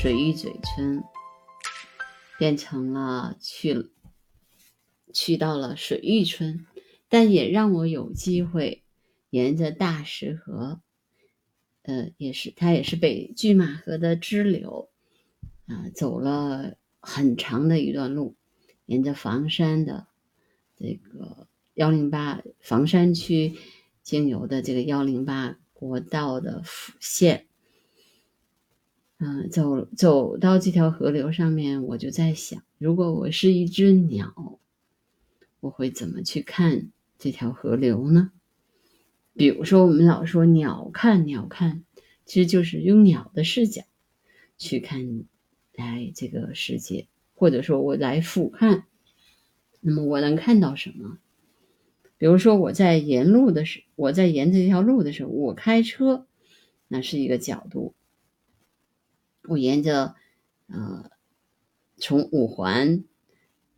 水峪嘴村，变成了去去到了水玉村，但也让我有机会沿着大石河，呃，也是它也是北拒马河的支流啊，走了很长的一段路，沿着房山的这个幺零八房山区经由的这个幺零八国道的辅线。嗯，走走到这条河流上面，我就在想，如果我是一只鸟，我会怎么去看这条河流呢？比如说，我们老说鸟看鸟看，其实就是用鸟的视角去看来这个世界，或者说我来俯瞰，那么我能看到什么？比如说我在沿路的时，我在沿这条路的时候，我开车，那是一个角度。我沿着，呃，从五环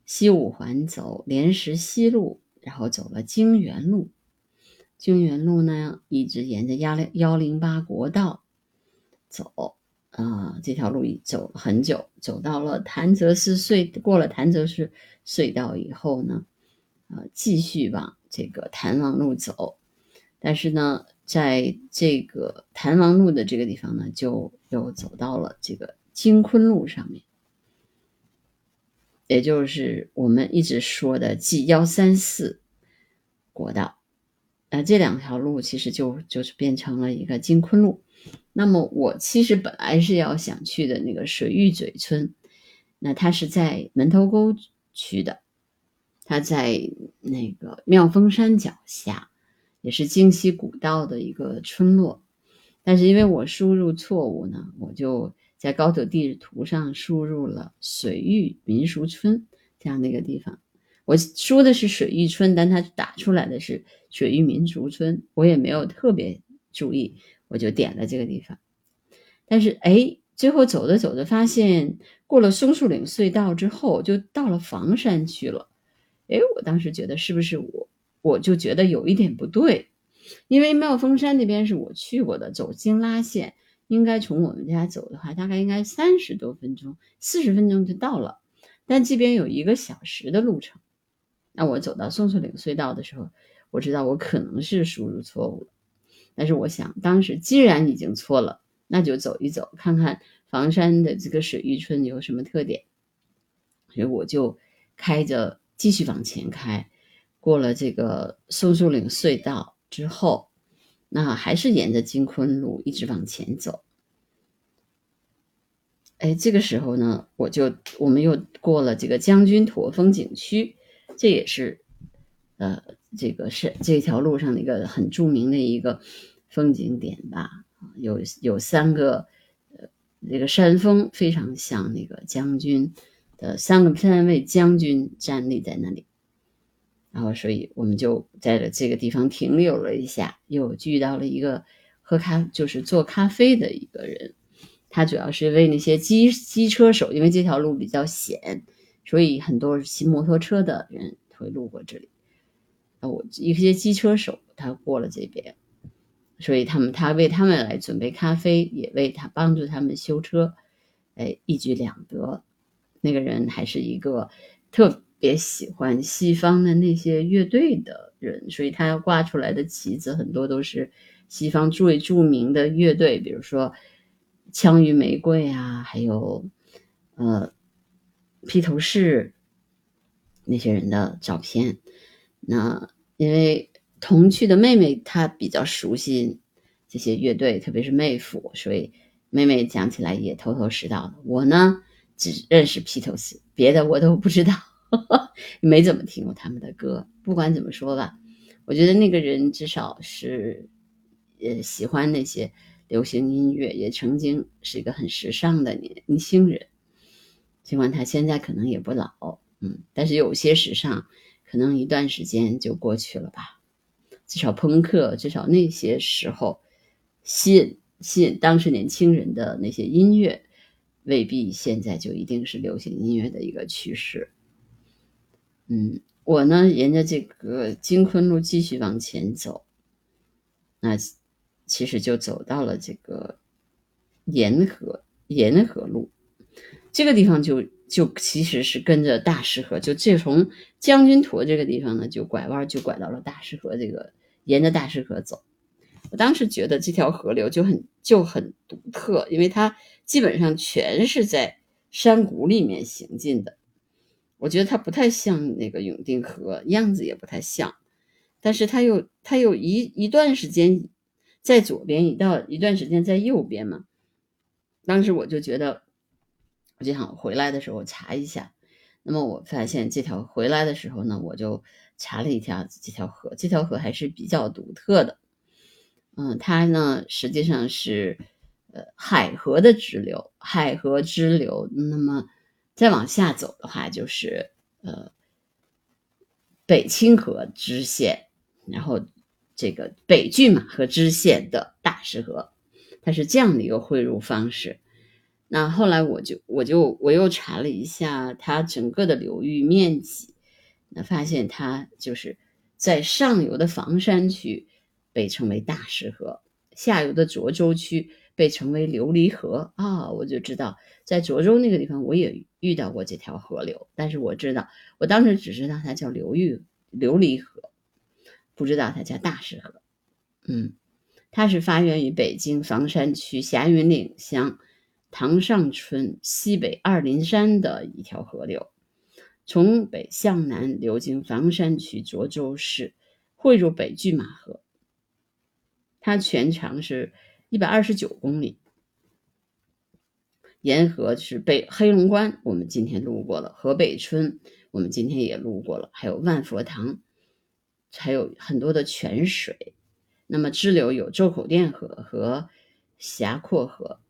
西五环走莲石西路，然后走了京园路，京园路呢一直沿着幺零幺零八国道走，啊，这条路走了很久，走到了潭泽寺隧，过了潭泽寺隧道以后呢，呃，继续往这个潭王路走，但是呢。在这个潭王路的这个地方呢，就又走到了这个金昆路上面，也就是我们一直说的 G 幺三四国道。呃，这两条路其实就就是变成了一个金昆路。那么我其实本来是要想去的那个水玉嘴村，那它是在门头沟区的，它在那个妙峰山脚下。也是京西古道的一个村落，但是因为我输入错误呢，我就在高德地图上输入了水域民俗村这样的一个地方。我说的是水域村，但它打出来的是水域民俗村，我也没有特别注意，我就点了这个地方。但是哎，最后走着走着发现，过了松树岭隧道之后，就到了房山区了。哎，我当时觉得是不是我？我就觉得有一点不对，因为妙峰山那边是我去过的，走京拉线应该从我们家走的话，大概应该三十多分钟，四十分钟就到了。但这边有一个小时的路程，那我走到松树岭隧道的时候，我知道我可能是输入错误了。但是我想，当时既然已经错了，那就走一走，看看房山的这个水峪村有什么特点。所以我就开着继续往前开。过了这个松树岭隧道之后，那还是沿着金昆路一直往前走。哎，这个时候呢，我就我们又过了这个将军驼风景区，这也是呃这个是这条路上的一个很著名的一个风景点吧。有有三个呃这个山峰非常像那个将军的三个三位将军站立在那里。然后，所以我们就在了这个地方停留了一下，又遇到了一个喝咖，就是做咖啡的一个人。他主要是为那些机机车手，因为这条路比较险，所以很多骑摩托车的人会路过这里。我一些机车手他过了这边，所以他们他为他们来准备咖啡，也为他帮助他们修车，哎，一举两得。那个人还是一个特。别喜欢西方的那些乐队的人，所以他要挂出来的旗子很多都是西方最著名的乐队，比如说枪与玫瑰啊，还有呃披头士那些人的照片。那因为童趣的妹妹她比较熟悉这些乐队，特别是妹夫，所以妹妹讲起来也头头是道的。我呢只认识披头士，别的我都不知道。没怎么听过他们的歌，不管怎么说吧，我觉得那个人至少是，呃，喜欢那些流行音乐，也曾经是一个很时尚的年年轻人。尽管他现在可能也不老，嗯，但是有些时尚可能一段时间就过去了吧。至少朋克，至少那些时候吸引吸引当时年轻人的那些音乐，未必现在就一定是流行音乐的一个趋势。嗯，我呢沿着这个金昆路继续往前走，那其实就走到了这个沿河沿河路，这个地方就就其实是跟着大石河，就这从将军坨这个地方呢，就拐弯就拐到了大石河这个，沿着大石河走。我当时觉得这条河流就很就很独特，因为它基本上全是在山谷里面行进的。我觉得它不太像那个永定河，样子也不太像，但是它又它有一一段时间在左边，一到一段时间在右边嘛。当时我就觉得，我就想回来的时候查一下。那么我发现这条回来的时候呢，我就查了一下这条河，这条河还是比较独特的。嗯，它呢实际上是，呃，海河的支流，海河支流。那么再往下走的话，就是呃北清河支线，然后这个北拒马河支线的大石河，它是这样的一个汇入方式。那后来我就我就我又查了一下它整个的流域面积，那发现它就是在上游的房山区。被称为大石河，下游的涿州区被称为琉璃河啊，我就知道在涿州那个地方我也遇到过这条河流，但是我知道我当时只知道它叫流域琉璃河，不知道它叫大石河。嗯，它是发源于北京房山区霞云岭乡塘上村西北二林山的一条河流，从北向南流经房山区涿州市，汇入北拒马河。它全长是一百二十九公里，沿河是北黑龙关，我们今天路过了；河北村，我们今天也路过了；还有万佛堂，还有很多的泉水。那么支流有周口店河和峡阔河。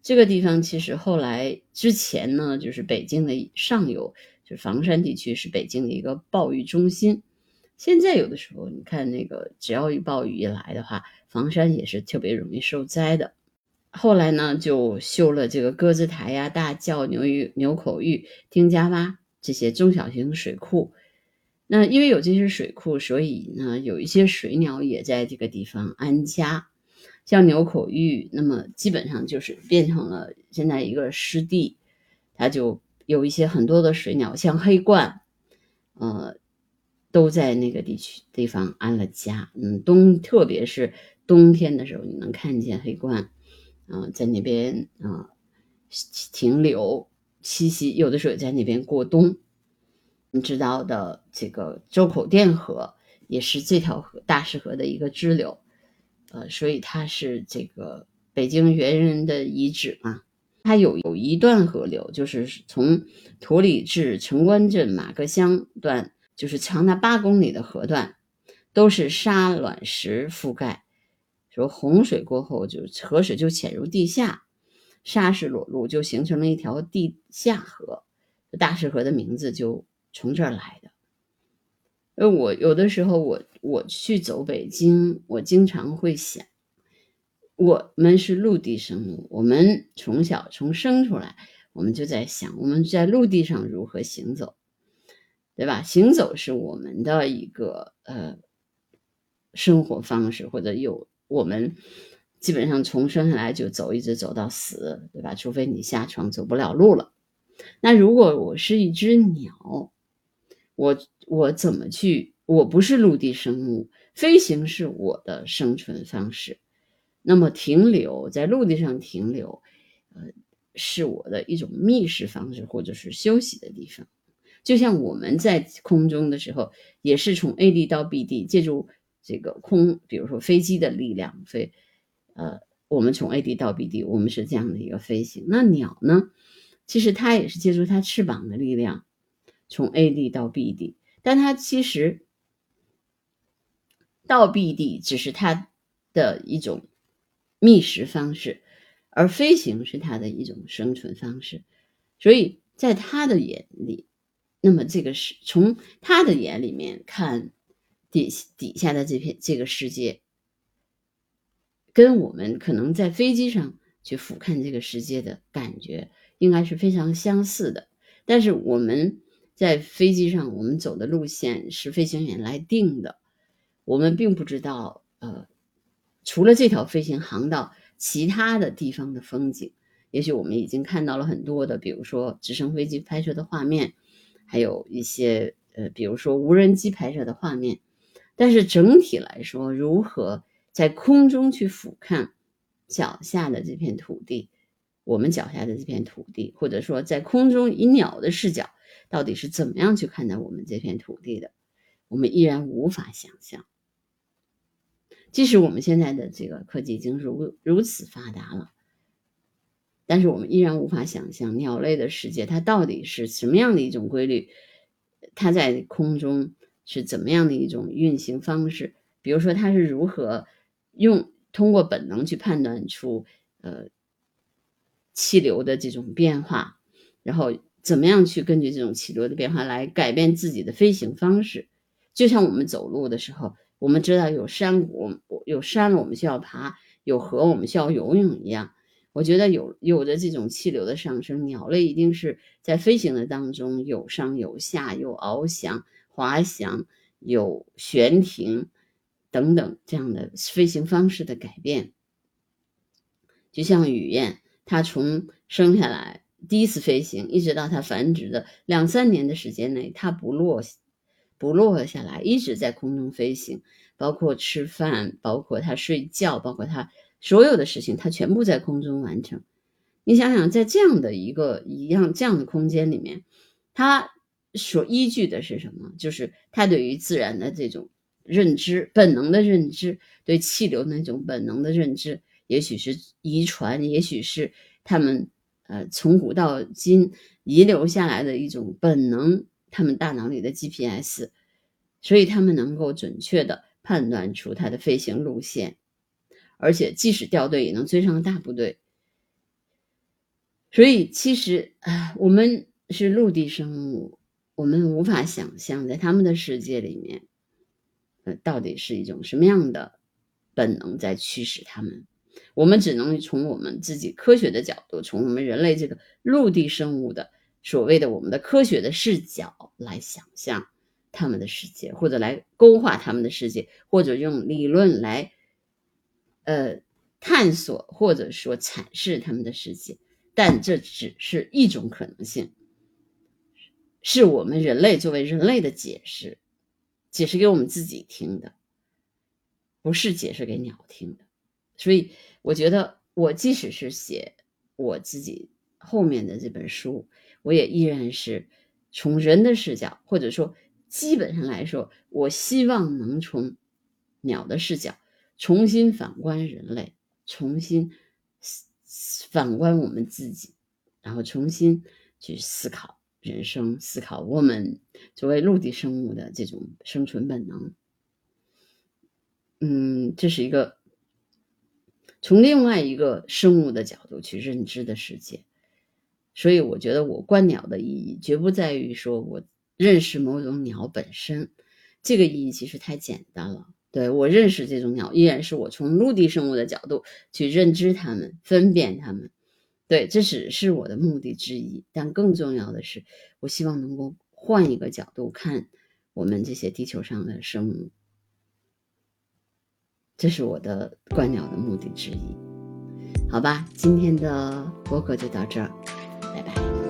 这个地方其实后来之前呢，就是北京的上游，就是房山地区是北京的一个暴雨中心。现在有的时候，你看那个，只要一暴雨一来的话，房山也是特别容易受灾的。后来呢，就修了这个鸽子台呀、大窖、牛峪、牛口峪、丁家洼这些中小型水库。那因为有这些水库，所以呢，有一些水鸟也在这个地方安家。像牛口峪，那么基本上就是变成了现在一个湿地，它就有一些很多的水鸟，像黑鹳，呃。都在那个地区地方安了家，嗯，冬特别是冬天的时候，你能看见黑鹳，啊，在那边啊停留栖息，有的时候在那边过冬。你知道的，这个周口店河也是这条河大石河的一个支流，呃，所以它是这个北京猿人的遗址嘛。它有有一段河流，就是从土里至城关镇马各乡段。就是长达八公里的河段，都是沙卵石覆盖。说洪水过后，就河水就潜入地下，沙石裸露，就形成了一条地下河。大石河的名字就从这儿来的。呃，我有的时候我我去走北京，我经常会想，我们是陆地生物，我们从小从生出来，我们就在想，我们在陆地上如何行走。对吧？行走是我们的一个呃生活方式，或者有我们基本上从生下来就走，一直走到死，对吧？除非你下床走不了路了。那如果我是一只鸟，我我怎么去？我不是陆地生物，飞行是我的生存方式。那么停留在陆地上停留，呃，是我的一种觅食方式，或者是休息的地方。就像我们在空中的时候，也是从 A 地到 B 地，借助这个空，比如说飞机的力量飞，呃，我们从 A 地到 B 地，我们是这样的一个飞行。那鸟呢？其实它也是借助它翅膀的力量，从 A 地到 B 地，但它其实到 B 地只是它的一种觅食方式，而飞行是它的一种生存方式，所以在它的眼里。那么这个是从他的眼里面看，底底下的这片这个世界，跟我们可能在飞机上去俯瞰这个世界的感觉，应该是非常相似的。但是我们在飞机上，我们走的路线是飞行员来定的，我们并不知道，呃，除了这条飞行航道，其他的地方的风景。也许我们已经看到了很多的，比如说直升飞机拍摄的画面，还有一些呃，比如说无人机拍摄的画面。但是整体来说，如何在空中去俯瞰脚下的这片土地，我们脚下的这片土地，或者说在空中以鸟的视角，到底是怎么样去看待我们这片土地的，我们依然无法想象。即使我们现在的这个科技已经如如此发达了。但是我们依然无法想象鸟类的世界，它到底是什么样的一种规律？它在空中是怎么样的一种运行方式？比如说，它是如何用通过本能去判断出呃气流的这种变化，然后怎么样去根据这种气流的变化来改变自己的飞行方式？就像我们走路的时候，我们知道有山谷，有山了我们需要爬，有河我们需要游泳一样。我觉得有有着这种气流的上升，鸟类一定是在飞行的当中有上有下，有翱翔、滑翔，有悬停等等这样的飞行方式的改变。就像雨燕，它从生下来第一次飞行，一直到它繁殖的两三年的时间内，它不落不落下来，一直在空中飞行，包括吃饭，包括它睡觉，包括它。所有的事情，它全部在空中完成。你想想，在这样的一个一样这样的空间里面，它所依据的是什么？就是它对于自然的这种认知、本能的认知，对气流那种本能的认知，也许是遗传，也许是他们呃从古到今遗留下来的一种本能，他们大脑里的 GPS，所以他们能够准确的判断出它的飞行路线。而且，即使掉队，也能追上大部队。所以，其实啊，我们是陆地生物，我们无法想象在他们的世界里面，呃，到底是一种什么样的本能在驱使他们。我们只能从我们自己科学的角度，从我们人类这个陆地生物的所谓的我们的科学的视角来想象他们的世界，或者来勾画他们的世界，或者用理论来。呃，探索或者说阐释他们的世界，但这只是一种可能性，是我们人类作为人类的解释，解释给我们自己听的，不是解释给鸟听的。所以，我觉得我即使是写我自己后面的这本书，我也依然是从人的视角，或者说基本上来说，我希望能从鸟的视角。重新反观人类，重新反观我们自己，然后重新去思考人生，思考我们作为陆地生物的这种生存本能。嗯，这是一个从另外一个生物的角度去认知的世界。所以，我觉得我观鸟的意义绝不在于说我认识某种鸟本身，这个意义其实太简单了。对我认识这种鸟，依然是我从陆地生物的角度去认知它们、分辨它们。对，这只是我的目的之一。但更重要的是，我希望能够换一个角度看我们这些地球上的生物。这是我的观鸟的目的之一。好吧，今天的播客就到这儿，拜拜。